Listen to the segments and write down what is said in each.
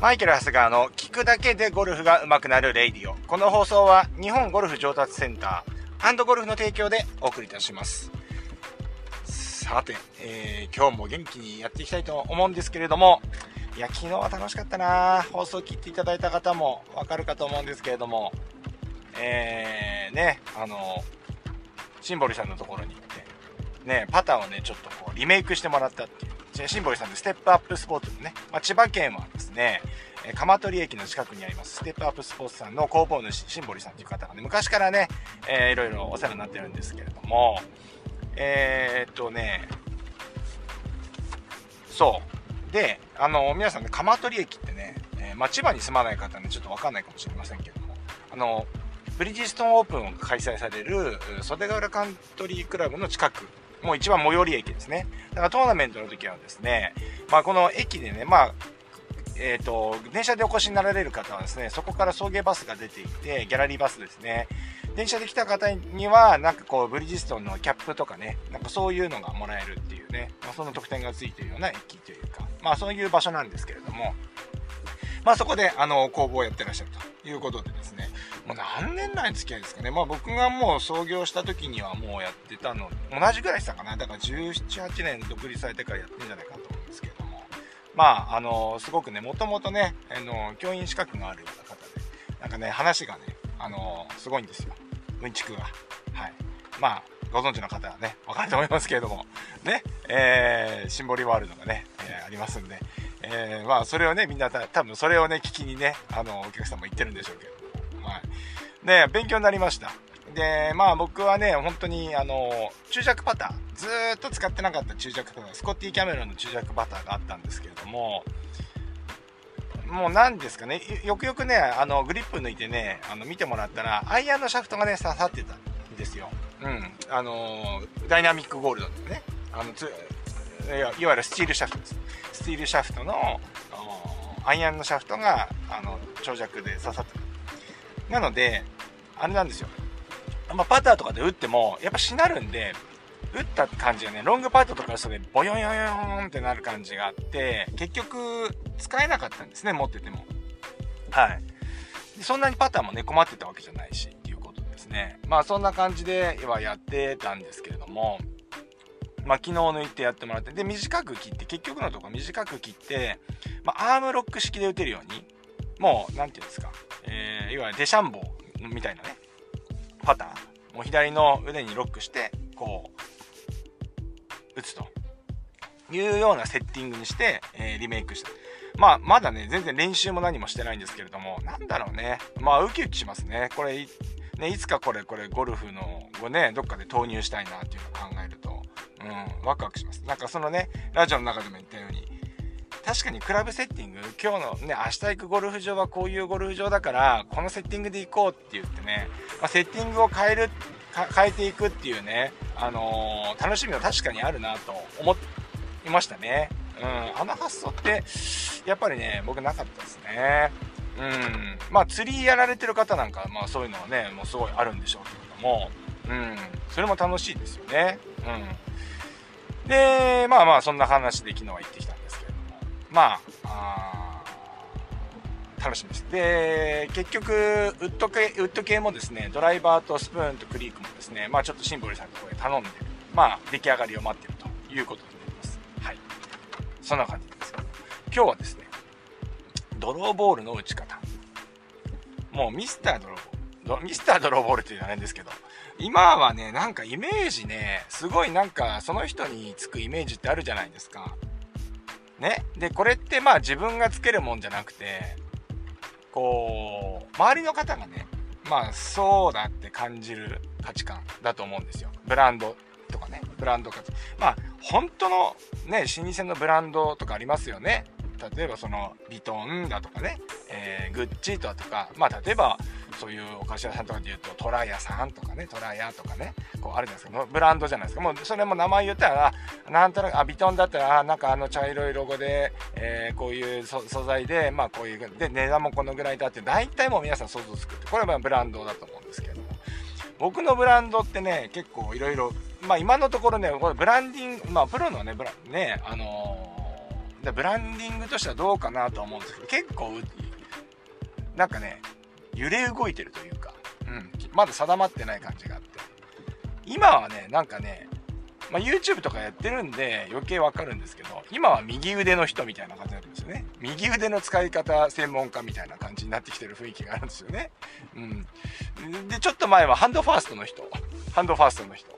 マイケル・ハスガーの聞くだけでゴルフが上手くなるレイディオ。この放送は日本ゴルフ上達センターハンドゴルフの提供でお送りいたします。さて、えー、今日も元気にやっていきたいと思うんですけれども、いや、昨日は楽しかったな放送聞いていただいた方もわかるかと思うんですけれども、えー、ね、あの、シンボリさんのところに行って、ね、パターをね、ちょっとこう、リメイクしてもらったっていう。シンボリさんでステップアップスポーツのね、まあ、千葉県はですね、え鎌取駅の近くにあります、ステップアップスポーツさんの工房主、シンボリさんという方がね、昔からね、えー、いろいろお世話になってるんですけれども、えー、っとね、そう。で、あの、皆さんね、鎌取駅ってね、えー、まあ、千葉に住まない方はね、ちょっとわかんないかもしれませんけども、あの、ブリヂストンオープンを開催される袖ヶ浦カントリークラブの近くもう一番最寄り駅ですね。だからトーナメントの時はですね、まあこの駅でね、まあ、えっ、ー、と、電車でお越しになられる方はですね、そこから送迎バスが出ていて、ギャラリーバスですね。電車で来た方には、なんかこう、ブリヂストンのキャップとかね、なんかそういうのがもらえるっていうね、まあ、その特典がついているような駅というか、まあそういう場所なんですけれども、まあそこで、あの、工房をやってらっしゃるということでですね、もう何年来付き合いですかね。まあ僕がもう創業した時にはもうやってたの、同じぐらいしたかな。だから17、8年独立されてからやってんじゃないかと思うんですけども。まあ、あの、すごくね、もともとね、あの、教員資格があるような方で、なんかね、話がね、あの、すごいんですよ。うんちくが。はい。まあ、ご存知の方はね、わかると思いますけれども、ね、えー、シンボリワールドがね、えー、ありますんで、えー、まあ、それをね、みんなた多分それをね、聞きにね、あの、お客さんも言ってるんでしょうけど、はい。で、勉強になりました。で、まあ僕はね、本当に、あの、注弱パター、ずっと使ってなかった注弱パター、スコッティ・キャメロンの注弱パターがあったんですけれども、もう何ですかね、よくよくね、あの、グリップ抜いてね、あの、見てもらったら、アイアンのシャフトがね、刺さってたんですよ。うん。あの、ダイナミックゴールドってね、あの、ついわゆるスチールシャフトです。スチールシャフトの、アイアンのシャフトが、あの、長尺で刺さってた。なので、あれなんですよ。まあ、パターとかで打っても、やっぱしなるんで、打った感じがね、ロングパットとかそれ、ボヨヨヨヨンってなる感じがあって、結局、使えなかったんですね、持ってても。はい。そんなにパターもね、困ってたわけじゃないし、っていうことですね。まあ、そんな感じではやってたんですけれども、まあ、昨日抜いてやってもらって、で、短く切って、結局のところ短く切って、まあ、アームロック式で打てるように、もう、なんていうんですか、えー、いわゆるデシャンボーみたいなね、パターン、もう左の腕にロックして、こう、打つというようなセッティングにして、えー、リメイクした。まあ、まだね、全然練習も何もしてないんですけれども、なんだろうね。まあ、ウキウキしますね。これ、ね、いつかこれ、これ、ゴルフの、をね、どっかで投入したいなっていうのを考えると、うん、ワクワクします。なんかそのね、ラジオの中でも言ったように、確かにクラブセッティング、今日のね、明日行くゴルフ場はこういうゴルフ場だから、このセッティングで行こうって言ってね、まあ、セッティングを変える、変えていくっていうね、あのー、楽しみは確かにあるなと思いましたね。うん、あの発想って、やっぱりね、僕なかったですね。うん、まあ釣りやられてる方なんか、まあそういうのはね、もうすごいあるんでしょうけれども、うん、それも楽しいですよね。うん。で、まあまあ、そんな話で昨日は行ってきた、まあ、あ楽しみです。で、結局、ウッド系、ウッド系もですね、ドライバーとスプーンとクリークもですね、まあちょっとシンボルさんのところで頼んで、まあ出来上がりを待ってるということになります。はい。そんな感じです。今日はですね、ドローボールの打ち方。もうミスタードローボール。ミスタードローボールっていうのはですけど、今はね、なんかイメージね、すごいなんかその人につくイメージってあるじゃないですか。ね。で、これってまあ自分がつけるもんじゃなくて、こう、周りの方がね、まあそうだって感じる価値観だと思うんですよ。ブランドとかね、ブランド価値。まあ本当のね、老舗のブランドとかありますよね。例えばそのビトンだとかね、えー、グッチだとか、まあ例えばそういうお菓子屋さんとかで言うと、トラヤさんとかね、トラヤとかね、こうあるじゃないですか、ブランドじゃないですか。もうそれも名前言ったら、なんとなく、あ、ビトンだったら、あ、なんかあの茶色いロゴで、えー、こういう素材で、まあこういう、で、値段もこのぐらいだって、大体もう皆さん想像つくって、これはブランドだと思うんですけども。僕のブランドってね、結構いろいろ、まあ今のところね、これブランディング、まあプロのね、ブラね、あのー、でブランディングとしてはどうかなとは思うんですけど、結構、なんかね、揺れ動いてるというか、うん、まだ定まってない感じがあって。今はね、なんかね、まあ、YouTube とかやってるんで余計わかるんですけど、今は右腕の人みたいな感じなんですよね。右腕の使い方専門家みたいな感じになってきてる雰囲気があるんですよね。うん。で、ちょっと前はハンドファーストの人。ハンドファーストの人。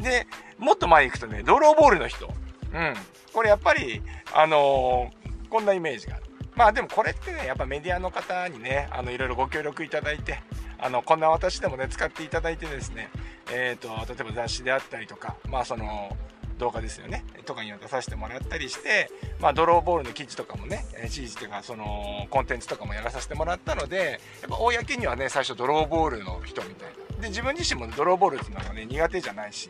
で、もっと前行くとね、ドローボールの人。うん。これやっぱり、あのー、こんなイメージがある。まあでもこれってね、やっぱメディアの方にね、あの、いろいろご協力いただいて、あの、こんな私でもね、使っていただいてですね、え、ー、と、例えば雑誌であったりとか、まあその、動画ですよね、とかには出させてもらったりして、まあ、ドローボールの記事とかもね、記事というか、その、コンテンツとかもやらさせてもらったので、やっぱ公にはね、最初ドローボールの人みたいな。で、自分自身も、ドローボールっていうのはね、苦手じゃないし、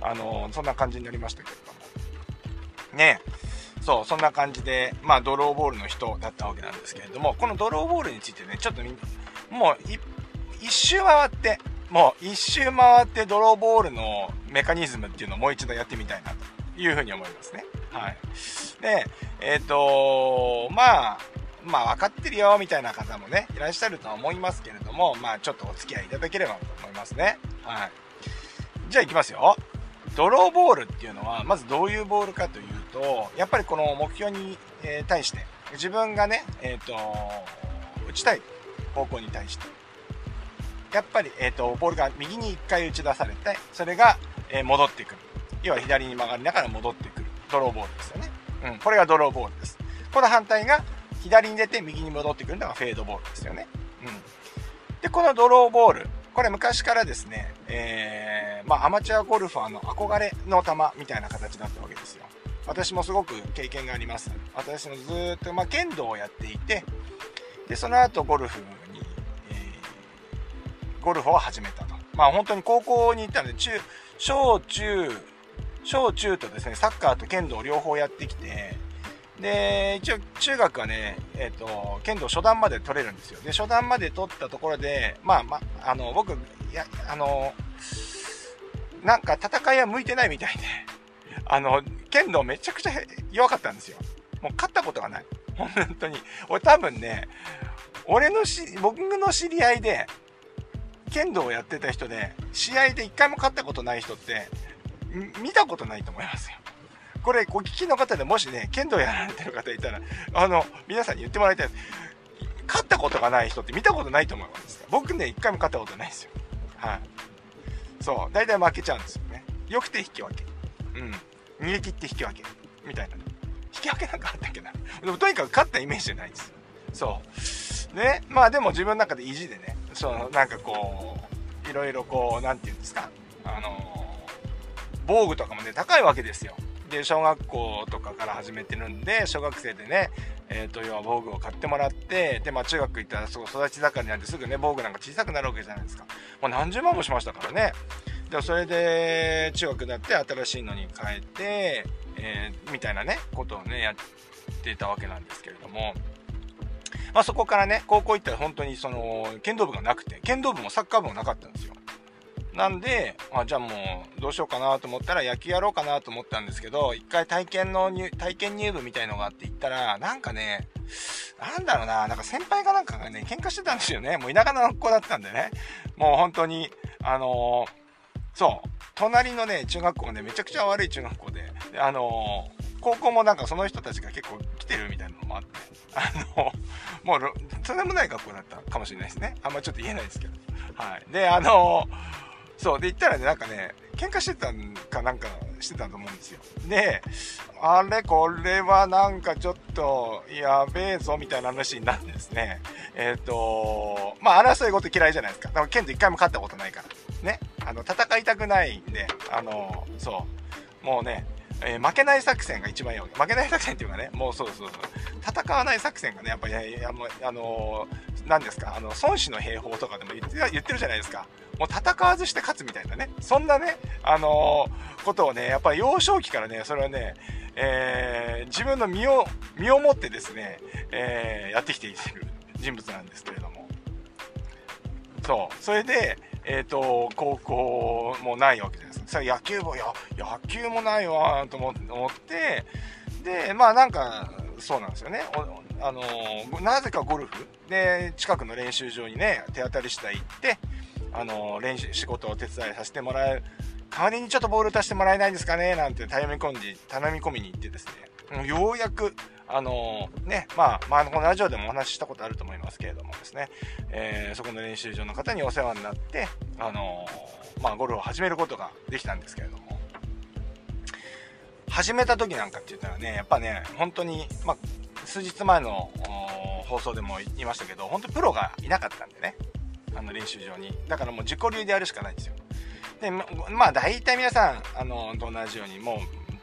あのそんな感じになりましたけれども。ねえそう、そんな感じで、まあ、ドローボールの人だったわけなんですけれども、このドローボールについてね、ちょっとみん、もう一周回って、もう一周回ってドローボールのメカニズムっていうのをもう一度やってみたいなというふうに思いますね。はい。で、えっ、ー、とまあ、まあ分かってるよみたいな方もね、いらっしゃるとは思いますけれども、まあちょっとお付き合いいただければと思いますね。はい。じゃあいきますよ。ドローボールっていうのは、まずどういうボールかというと、やっぱりこの目標に、対して、自分がね、えっ、ー、と、打ちたい方向に対して、やっぱり、えっ、ー、と、ボールが右に1回打ち出されて、それが、え、戻ってくる。要は左に曲がりながら戻ってくる。ドローボールですよね。うん。これがドローボールです。この反対が、左に出て右に戻ってくるのがフェードボールですよね。うん。で、このドローボール。これ昔からですね、えー、まあ、アマチュアゴルファーの憧れの球みたいな形だったわけですよ。私もすごく経験があります。私もずっと、まあ、剣道をやっていて、で、その後ゴルフに、えーゴルフを始めたと。まあ本当に高校に行ったので、中、小中、小中とですね、サッカーと剣道両方やってきて、で、一応中学はね、えっ、ー、と、剣道初段まで取れるんですよ。で、初段まで取ったところで、まあまあ、あの、僕、いや、あの、なんか戦いは向いてないみたいで、あの、剣道めちゃくちゃ弱かったんですよ。もう勝ったことがない。本当に。俺多分ね、俺のし、僕の知り合いで、剣道をやってた人で、試合で一回も勝ったことない人って、見たことないと思いますよ。これ、お聞きの方でもしね、剣道やられてる方いたら、あの、皆さんに言ってもらいたいです。勝ったことがない人って見たことないと思います。僕ね、一回も勝ったことないですよ。はい。そう。大体負けちゃうんですよね。よくて引き分け。うん。逃げ切って引き分け。みたいな。引き分けなんかあったっけな。でもとにかく勝ったイメージじゃないです。そう。ね。まあでも自分の中で意地でね、そのなんかこういろいろこう何て言うんですかあの防具とかもね高いわけですよで小学校とかから始めてるんで小学生でねえーと、要は防具を買ってもらってで、まあ、中学行ったらすごい育ち盛りなんですぐね防具なんか小さくなるわけじゃないですかもう何十万もしましたからねでそれで中学になって新しいのに変えて、えー、みたいなねことをねやってたわけなんですけれどもまあ、そこからね、高校行ったら本当にその、剣道部がなくて、剣道部もサッカー部もなかったんですよ。なんで、あじゃあもう、どうしようかなと思ったら、野球やろうかなと思ったんですけど、一回体験の入、体験入部みたいのがあって行ったら、なんかね、なんだろうな、なんか先輩かなんかね、喧嘩してたんですよね。もう田舎の学校だったんでね。もう本当に、あのー、そう、隣のね、中学校がね、めちゃくちゃ悪い中学校で、であのー高校もなんかその人たちが結構来てるみたいなのもあって、あの、もう、とんでもない学校だったかもしれないですね。あんまちょっと言えないですけど。はい。で、あの、そう、で、行ったらね、なんかね、喧嘩してたんかなんかしてたと思うんですよ。で、あれ、これはなんかちょっと、やべえぞ、みたいな話になってですね、えっ、ー、と、まあ、争い事嫌いじゃないですか。だから、剣道一回も勝ったことないから。ね。あの、戦いたくないんで、あの、そう、もうね、えー、負けない作戦が一番いいわけ。負けない作戦っていうかね、もうそうそうそう。戦わない作戦がね、やっぱり、ああのー、何ですか、あの、孫子の兵法とかでも言って言ってるじゃないですか。もう戦わずして勝つみたいなね。そんなね、あの、ことをね、やっぱり幼少期からね、それはね、えー、自分の身を、身をもってですね、えー、やってきている人物なんですけれども。そう。それで、えっ、ー、と、高校もないわけじゃないですか。それ野球部、や、野球もないわ、と思って、で、まあなんか、そうなんですよね。あのなぜかゴルフ？で、近くの練習場にね、手当たり次第行って、あの練習、仕事を手伝いさせてもらえる。代わりにちょっとボール足してもらえないんですかね？なんて頼み込んで、頼み込みに行ってですね、ようやく、あの、ね、まあ、まあ、このラジオでもお話ししたことあると思いますけれどもですね、えー、そこの練習場の方にお世話になって、あの、まあ、ゴルフを始めることができたんですけれども、始めた時なんかって言ったらね、やっぱね、本当に、まあ、数日前の放送でも言いましたけど、本当にプロがいなかったんでね、あの練習場に。だからもう自己流でやるしかないんですよ。で、まあ大体皆さん、あの、と同じように、もう、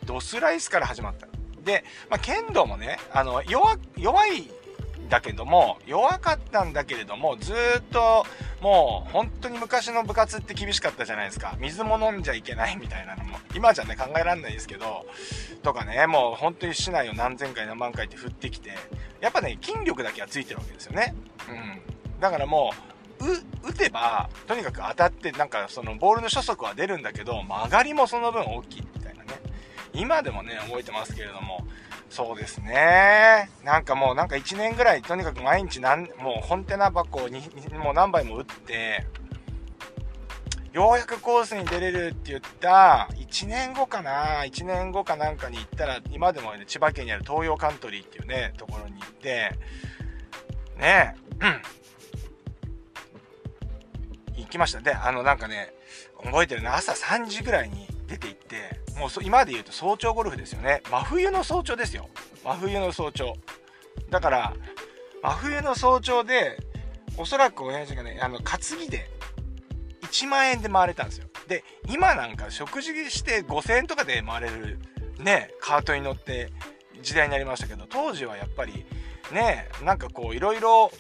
ドスライスから始まった。で、まあ、剣道もね、あの、弱、弱いだけども、弱かったんだけれども、ずっと、もう、本当に昔の部活って厳しかったじゃないですか。水も飲んじゃいけないみたいなのも、今じゃね、考えられないですけど、とかね、もう本当に市内を何千回何万回って振ってきて、やっぱね、筋力だけはついてるわけですよね。うん。だからもう、う打てば、とにかく当たって、なんかそのボールの初速は出るんだけど、曲がりもその分大きい。今でもね、覚えてますけれども、そうですね。なんかもうなんか1年ぐらい、とにかく毎日なん、もうコンテナ箱に、もう何杯も打って、ようやくコースに出れるって言った、1年後かな ?1 年後かなんかに行ったら、今でもね、千葉県にある東洋カントリーっていうね、ところに行って、ね、うん行きました。で、あの、なんかね、覚えてるね、朝3時ぐらいに出て行って、もう今で言うと早朝ゴルフですよね。真冬の早朝ですよ。真冬の早朝。だから、真冬の早朝で、おそらく親父がね、あの、担ぎで、1万円で回れたんですよ。で、今なんか食事して5000円とかで回れる、ね、カートに乗って時代になりましたけど、当時はやっぱり、ね、なんかこう、いろいろ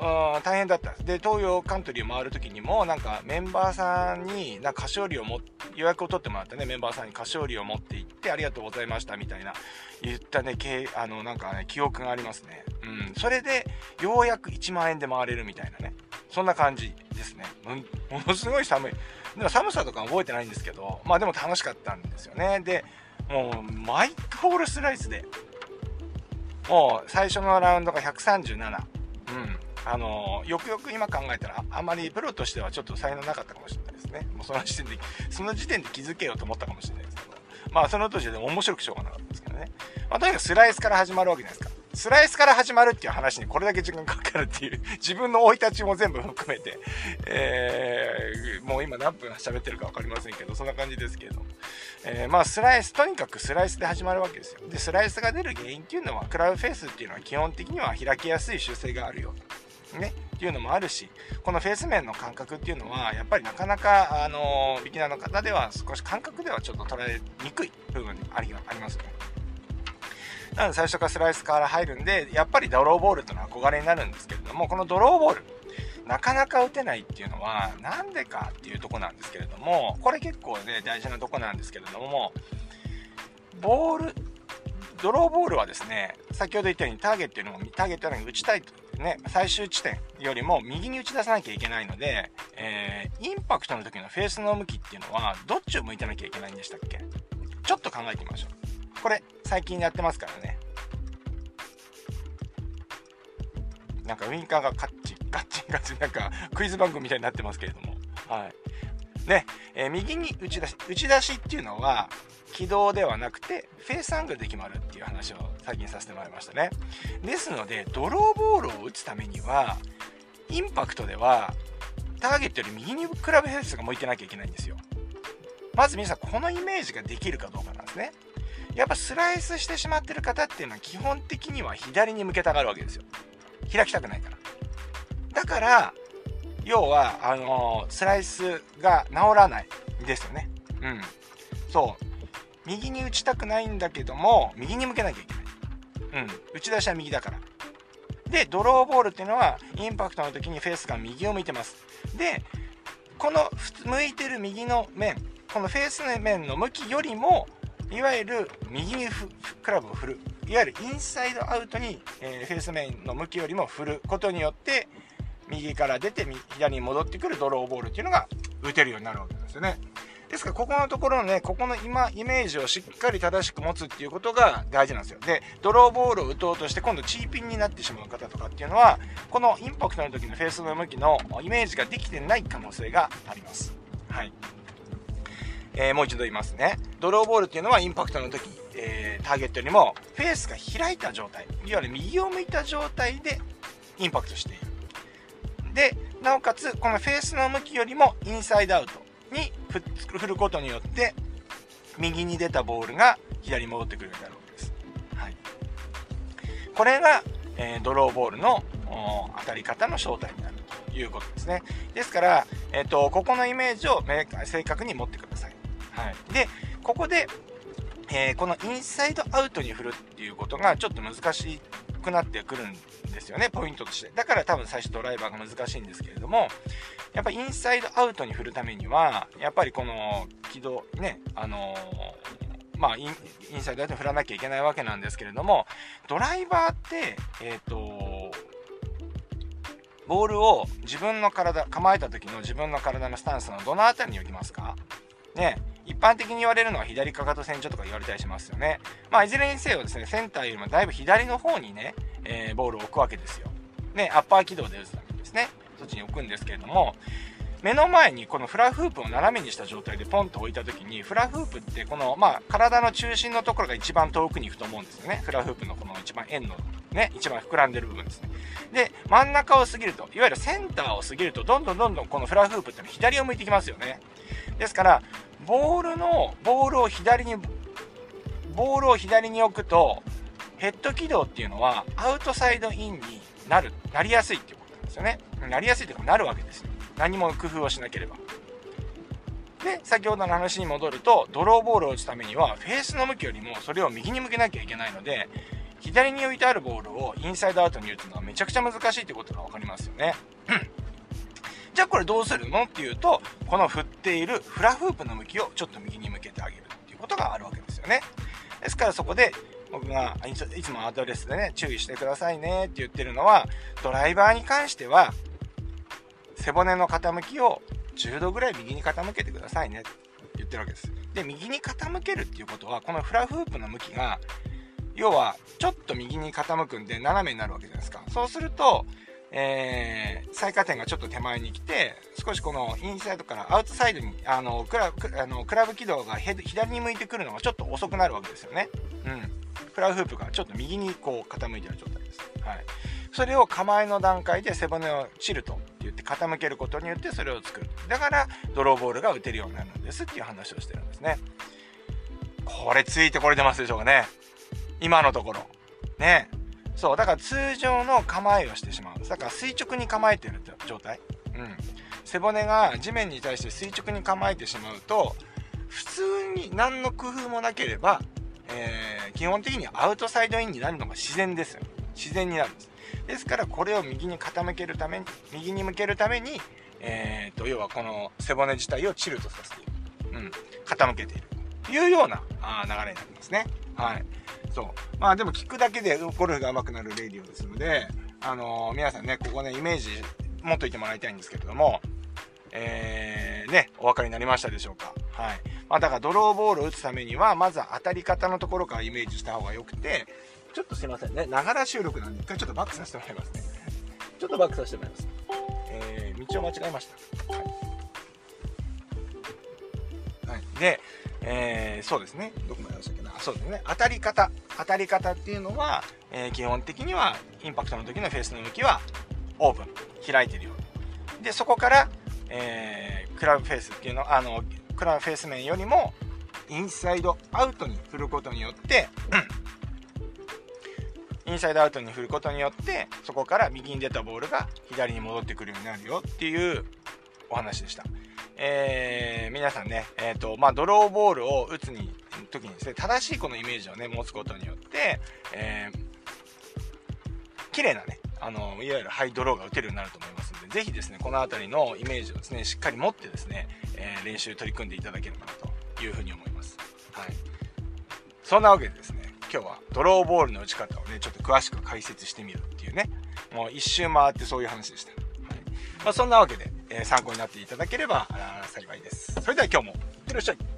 大変だった。で東洋カントリーを回る時にもなんかメンバーさんになんか菓子折りをも予約を取ってもらってね。メンバーさんに菓子折りを持って行ってありがとうございましたみたいな言ったねけあのなんかね記憶がありますね。うん。それでようやく1万円で回れるみたいなね。そんな感じですね。うんものすごい寒い。でも寒さとか覚えてないんですけどまあでも楽しかったんですよね。でもうマイクホールスライスでもう最初のラウンドが137うん。あのよくよく今考えたらあまりプロとしてはちょっと才能なかったかもしれないですね。もうその時点でその時点で気づけようと思ったかもしれないですけど。まあその当時でも面白くしょうがなかったですけどね、まあ、とにかくスライスから始まるわけじゃないですかスライスから始まるっていう話にこれだけ時間かかるっていう 自分の生い立ちも全部含めて、えー、もう今何分喋ってるか分かりませんけどそんな感じですけれど。も、えー、まあスライスとにかくスライスで始まるわけですよ。でスライスが出る原因っていうのはクラウドフェイスっていうのは基本的には開きやすい習性があるよね、っていうのもあるし、このフェース面の感覚っていうのは、やっぱりなかなか、あのビギナーの方では少し感覚ではちょっと捉えにくい部分ありありますよね。なので最初からスライスから入るんで、やっぱりドローボールというのは憧れになるんですけれども、このドローボール、なかなか打てないっていうのは、なんでかっていうとこなんですけれども、これ結構ね、大事なとこなんですけれども、ボール、ドローボールはですね、先ほど言ったようにターゲットよりも、ターゲットよりも打ちたいとね、最終地点よりも右に打ち出さなきゃいけないので、えー、インパクトの時のフェースの向きっていうのは、どっちを向いてなきゃいけないんでしたっけ？ちょっと考えてみましょう。これ、最近やってますからね。なんかウインカーがカッチン、カッチンカッチ、なんかクイズ番組みたいになってますけれども。はい。ね、えー、右に打ち出し、打ち出しっていうのは、軌道ではなくてフェースアングルで決まるっていう話を最近させてもらいましたね。ですのでドローボールを打つためにはインパクトではターゲットより右にクラブフェースが向いてなきゃいけないんですよ。まず皆さんこのイメージができるかどうかなんですね。やっぱスライスしてしまってる方っていうのは基本的には左に向けたがるわけですよ。開きたくないから。だから要はあのー、スライスが治らないですよね。うん。そう。右に打ちたくないんだけども、右に向けなきゃいけない。うん。打ち出しは右だから。で、ドローボールっていうのは、インパクトの時にフェースが右を向いてます。で、この向いてる右の面、このフェースの面の向きよりも、いわゆる右にクラブを振る。いわゆるインサイドアウトに、えー、フェース面の向きよりも振ることによって、右から出て左に戻ってくるドローボールっていうのが打てるようになるわけですよね。ですから、ここのところのね、ここの今、イメージをしっかり正しく持つっていうことが大事なんですよ。で、ドローボールを打とうとして、今度チーピンになってしまう方とかっていうのは、このインパクトの時のフェースの向きのイメージができてない可能性があります。はい。えー、もう一度言いますね。ドローボールっていうのはインパクトの時、えー、ターゲットよりもフェースが開いた状態、いわゆる右を向いた状態でインパクトしている。で、なおかつ、このフェースの向きよりもインサイドアウト。に振ることによって右に出たボールが左に戻ってくるようになるわけです。はい、これが、えー、ドローボールの当たり方の正体になるということですね。ですから、えーと、ここのイメージを正確に持ってください。はい、でここで、えー、このインサイドアウトに振るっていうことがちょっと難しいくなってくるんですよね、ポイントとして。だから多分最初ドライバーが難しいんですけれども、やっぱインサイドアウトに振るためには、やっぱりこの軌道、ね、あの、まあイン、インサイドアウトに振らなきゃいけないわけなんですけれども、ドライバーって、えっ、ー、と、ボールを自分の体、構えた時の自分の体のスタンスのどの辺りに置きますか？ね、一般的に言われるのは左かかと線上とか言われたりしますよね。まあ、いずれにせよですね、センターよりもだいぶ左の方にね、えー、ボールを置くわけですよ。ね、アッパー軌道で打つためにですね、そっちに置くんですけれども、目の前にこのフラフープを斜めにした状態でポンと置いた時にフラフープってこのまあ体の中心のところが一番遠くに行くと思うんですよねフラフープのこの一番円のね一番膨らんでる部分ですねで真ん中を過ぎるといわゆるセンターを過ぎるとどんどんどんどんこのフラフープっての左を向いてきますよねですからボールのボールを左にボールを左に置くとヘッド軌道っていうのはアウトサイドインになる、なりやすいっていうことなんですよね。なりやすいというかなるわけです。何も工夫をしなければ。で、先ほどの話に戻ると、ドローボールを打つためには、フェースの向きよりもそれを右に向けなきゃいけないので、左に置いてあるボールをインサイドアウトに打つのはめちゃくちゃ難しいってことが分かりますよね。じゃあこれどうするの？っていうと、この振っているフラフープの向きをちょっと右に向けてあげるっていうことがあるわけですよね。ですからそこで僕がいつもアドレスでね、注意してくださいねって言ってるのは、ドライバーに関しては、背骨の傾きを10度ぐらい右に傾けてくださいねって言ってるわけです。で、右に傾けるっていうことは、このフラフープの向きが、要は、ちょっと右に傾くんで斜めになるわけじゃないですか。そうすると、えー、最下点がちょっと手前に来て、少しこのインサイドからアウトサイドに、あの、クラブ、あのクラブ軌道が左に向いてくるのがちょっと遅くなるわけですよね。うん。フラブフープがちょっと右にこう傾いてる状態です。はい。それを構えの段階で背骨をチルトって言って傾けることによってそれを作る。だからドローボールが打てるようになるんですっていう話をしてるんですね。これついてこれてますでしょうかね。今のところ。ね。そう、だから通常の構えをしてしまう。だから垂直に構えてる状態。うん。背骨が地面に対して垂直に構えてしまうと、普通に何の工夫もなければ、えー、基本的にアウトサイドインになるのが自然ですよ。自然になるんです。ですからこれを右に傾けるために、右に向けるために、えーと、要はこの背骨自体をチルトさせている。うん。傾けている。というようなあ流れになりますね。はい。そう。まあでも聞くだけでゴルフが上手くなるレディオですので、あのー、皆さんね、ここね、イメージ持っといてもらいたいんですけれども、えー、ね、お分かりになりましたでしょうか？はい。まあだからドローボールを打つためには、まずは当たり方のところからイメージした方が良くて、ちょっとすいませんね、ながら収録なんで一回ちょっとバックさせてもらいますね。ちょっとバックさせてもらいます。えー、道を間違えました。はい。はい、で、えー、そうですね。どこまで話したっ。そうですね。当たり方。当たり方っていうのは、えー、基本的には、インパクトの時のフェースの向きは、オープン。開いてるよ。で、そこから、えー、クラブフェースっていうの、あの、クラブフェース面よりも、インサイドアウトに振ることによって、インサイドアウトに振ることによって、そこから右に出たボールが左に戻ってくるようになるよっていうお話でした。えー、皆さんね、えっ、ー、と、まあ、ドローボールを打つに、時にですね、正しいこのイメージをね、持つことによって、えー、綺麗なね、あの、いわゆるハイドローが打てるようになると思いますので、ぜひですね、この辺りのイメージをですね、しっかり持ってですね、えー、練習取り組んでいただければなというふうに思います。はい。そんなわけでですね、今日はドローボールの打ち方をね、ちょっと詳しく解説してみるっていうね、もう一周回ってそういう話でした。はい。まあ、そんなわけで、えー、参考になっていただければ幸いです。それでは今日もいってらっしゃい。